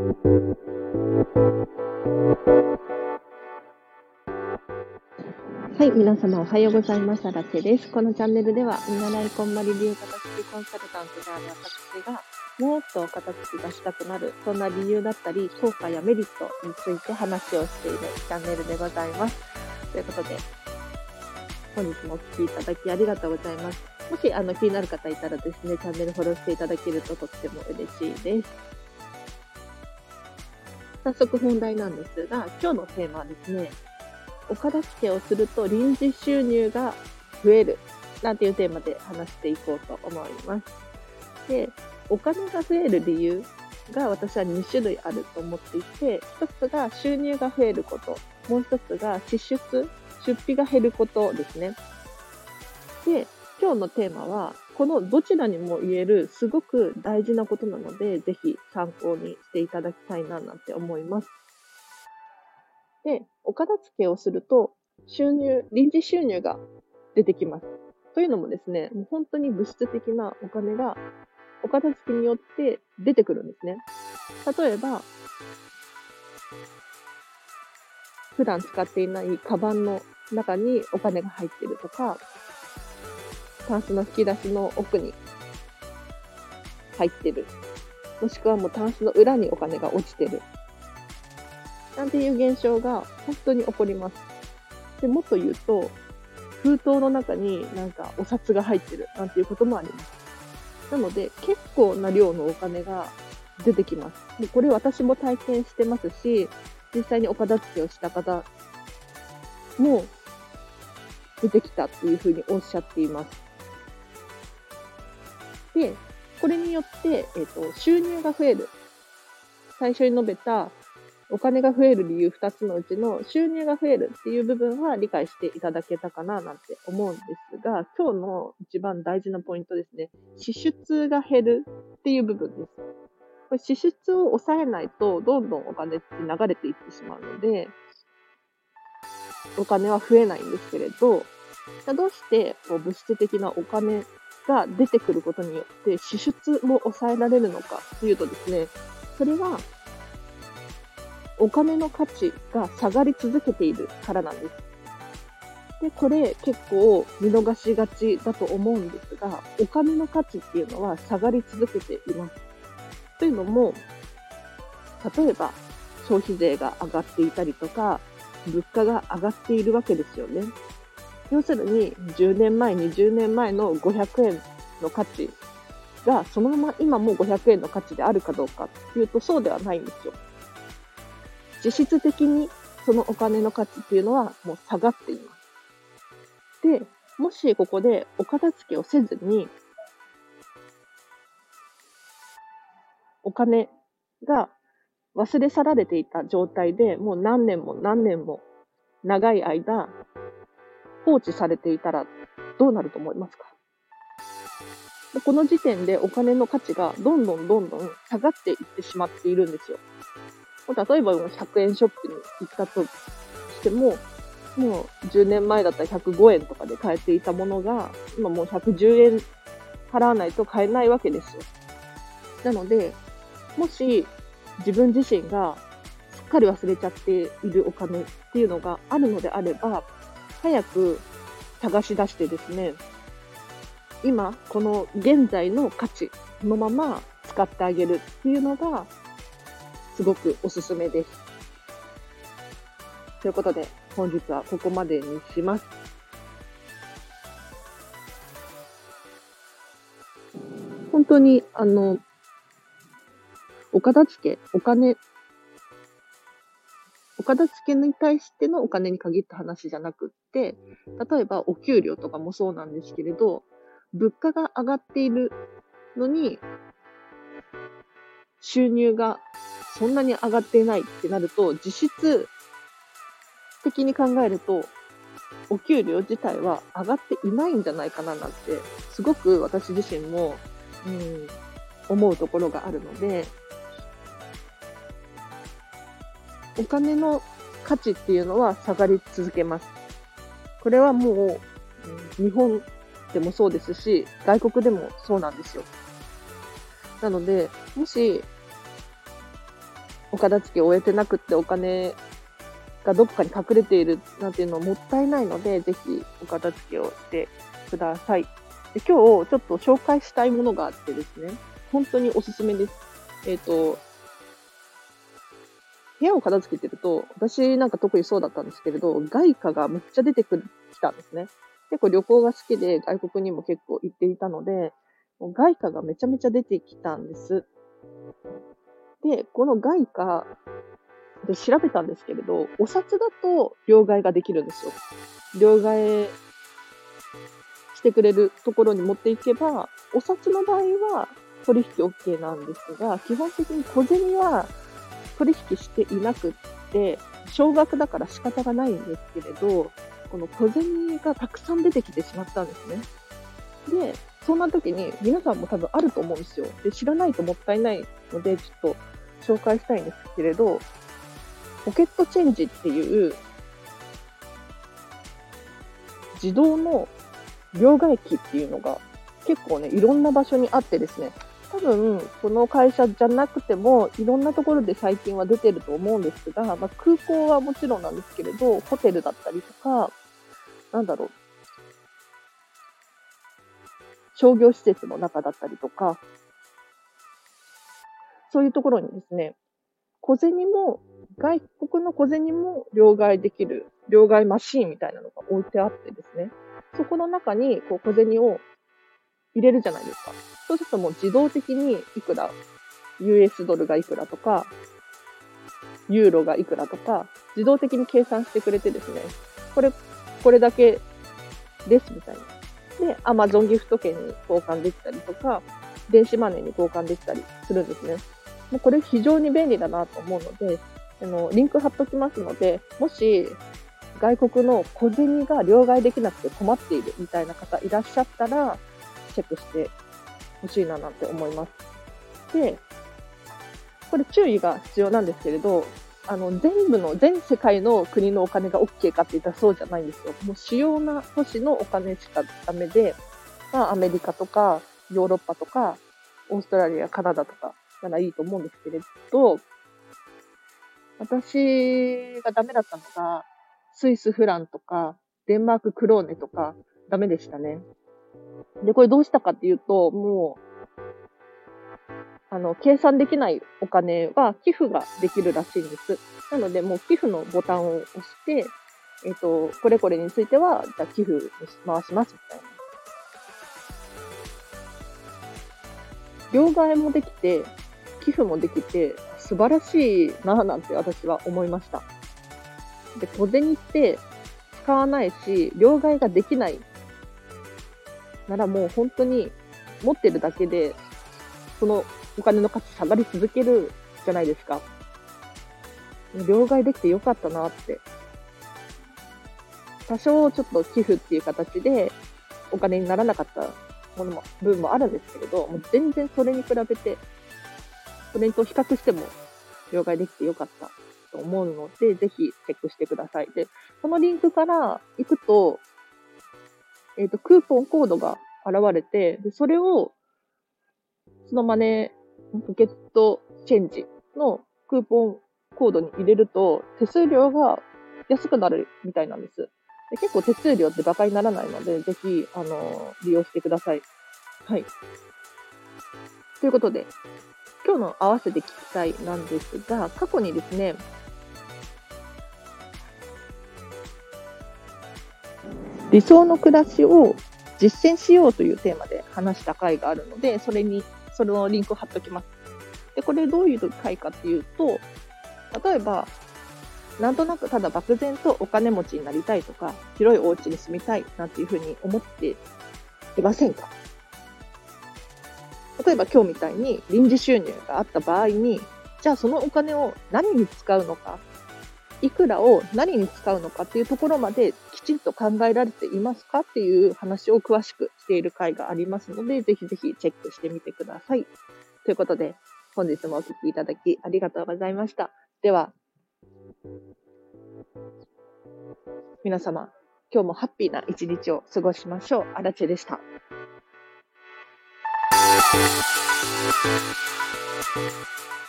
はい、皆様おはようございます。ラチェです。このチャンネルでは、見習いこんまり流片付きコンサルタントである私が、もっと片付きがしたくなる、そんな理由だったり、効果やメリットについて話をしているチャンネルでございます。ということで、本日もお聴きいただきありがとうございます。もしあの気になる方いたらですね、チャンネルフォローしていただけるととっても嬉しいです。早速本題なんですが、今日のテーマはですね、お片付けをすると臨時収入が増えるなんていうテーマで話していこうと思います。で、お金が増える理由が私は2種類あると思っていて、1つが収入が増えること、もう1つが支出、出費が減ることですね。で、今日のテーマは、このどちらにも言えるすごく大事なことなので、ぜひ参考にしていただきたいななんて思います。で、お片付けをすると、収入、臨時収入が出てきます。というのもですね、もう本当に物質的なお金が、お片付けによって出てくるんですね。例えば、普段使っていないカバンの中にお金が入っているとか、タンスの引き出しの奥に入ってる。もしくはもうタンスの裏にお金が落ちてる。なんていう現象が本当に起こります。で、もっと言うと、封筒の中になんかお札が入ってるなんていうこともあります。なので、結構な量のお金が出てきます。でこれ私も体験してますし、実際にお片付けをした方も出てきたっていうふうにおっしゃっています。で、これによって、えっ、と、収入が増える。最初に述べたお金が増える理由2つのうちの収入が増えるっていう部分は理解していただけたかななんて思うんですが、今日の一番大事なポイントですね。支出が減るっていう部分です。これ支出を抑えないと、どんどんお金って流れていってしまうので、お金は増えないんですけれど、どうしてこう物質的なお金が出てくることによって支出も抑えられるのかというとですね、それはお金の価値が下がり続けているからなんです。で、これ結構見逃しがちだと思うんですが、お金の価値っていうのは下がり続けています。というのも、例えば消費税が上がっていたりとか、物価が上がっているわけですよね。要するに、10年前、20年前の500円の価値が、そのまま今も500円の価値であるかどうかっていうと、そうではないんですよ。実質的にそのお金の価値っていうのはもう下がっています。で、もしここでお片付けをせずに、お金が忘れ去られていた状態でもう何年も何年も長い間放置されていたらどうなると思いますか？この時点でお金の価値がどんどんどんどん下がっていってしまっているんですよ。例えば100円ショップに行ったとしても、もう10年前だったら105円とかで買えていたものが、今もう110円払わないと買えないわけですよ。なので、もし自分自身がすっかり忘れちゃっているお金っていうのがあるのであれば、早く探し出してですね、今、この現在の価値のまま使ってあげるっていうのがすごくおすすめです。ということで、本日はここまでにします。本当に、あの、お片付け、お金、お片付けに対してのお金に限った話じゃなくって、例えばお給料とかもそうなんですけれど、物価が上がっているのに、収入がそんなに上がっていないってなると、実質的に考えると、お給料自体は上がっていないんじゃないかななんて、すごく私自身も、うん、思うところがあるので、お金の価値っていうのは下がり続けます。これはもう、日本でもそうですし、外国でもそうなんですよ。なので、もしお片付けを終えてなくってお金がどこかに隠れているなんていうのはもったいないので、ぜひお片付けをしてください。で今日ちょっと紹介したいものがあってですね、本当におすすめです。えっ、ー、と、部屋を片付けてると、私なんか特にそうだったんですけれど、外貨がめっちゃ出てくきたんですね。結構旅行が好きで外国にも結構行っていたので、外貨がめちゃめちゃ出てきたんです。で、この外貨で調べたんですけれど、お札だと両替ができるんですよ。両替してくれるところに持っていけば、お札の場合は取引 OK なんですが、基本的に小銭は取引していなくって、少額だから仕方がないんですけれど、この小銭がたくさん出てきてしまったんですね。で、そんな時に皆さんも多分あると思うんですよ。で、知らないともったいないので、ちょっと紹介したいんですけれど、ポケットチェンジっていう自動の両替機っていうのが結構ね、いろんな場所にあってですね、多分、この会社じゃなくても、いろんなところで最近は出てると思うんですが、まあ、空港はもちろんなんですけれど、ホテルだったりとか、なんだろう、商業施設の中だったりとか、そういうところにですね、小銭も、外国の小銭も両替できる、両替マシーンみたいなのが置いてあってですね、そこの中にこう小銭を入れるじゃないですか。そうするともう自動的にいくら、US ドルがいくらとか、ユーロがいくらとか、自動的に計算してくれてですね、これ、これだけですみたいな。で、Amazon ギフト券に交換できたりとか、電子マネーに交換できたりするんですね。もうこれ非常に便利だなと思うので、あの、リンク貼っときますので、もし、外国の小銭が両替できなくて困っているみたいな方いらっしゃったら、チェックしてほしいななんて思います。で、これ注意が必要なんですけれど、あの、全部の、全世界の国のお金が OK かって言ったらそうじゃないんですよ。もう主要な都市のお金しかダメで、まあ、アメリカとか、ヨーロッパとか、オーストラリア、カナダとかならいいと思うんですけれど、私がダメだったのが、スイスフランとか、デンマーククローネとか、ダメでしたね。で、これどうしたかっていうと、もう、あの、計算できないお金は寄付ができるらしいんです。なので、もう寄付のボタンを押して、えっ、ー、と、これこれについては、じゃあ寄付に回しますみたいな。両替もできて、寄付もできて、素晴らしいなぁなんて私は思いました。で、小銭って使わないし、両替ができないならもう本当に持ってるだけで、そのお金の価値下がり続けるじゃないですか。両替できてよかったなって。多少ちょっと寄付っていう形でお金にならなかったものも、分もあるんですけれど、もう全然それに比べて、それと比較しても両替できてよかったと思うので、ぜひチェックしてください。で、このリンクから行くと、えっ、ー、と、クーポンコードが現れて、で、それを、そのマネーポケットチェンジのクーポンコードに入れると、手数料が安くなるみたいなんです。で結構手数料って馬鹿にならないので、ぜひ、あの、利用してください。はい。ということで、今日の合わせて聞きたいなんですが、過去にですね、理想の暮らしを実践しようというテーマで話した回があるので、それに、そのリンクを貼っておきます。で、これどういう回かっていうと、例えば、なんとなくただ漠然とお金持ちになりたいとか、広いお家に住みたいなんていうふうに思っていませんか？例えば今日みたいに臨時収入があった場合に、じゃあそのお金を何に使うのかいくらを何に使うのかっていうところまできちんと考えられていますかっていう話を詳しくしている回がありますので、ぜひぜひチェックしてみてください。ということで、本日もお聴きいただきありがとうございました。では、皆様、今日もハッピーな一日を過ごしましょう。あらでした。Thank you.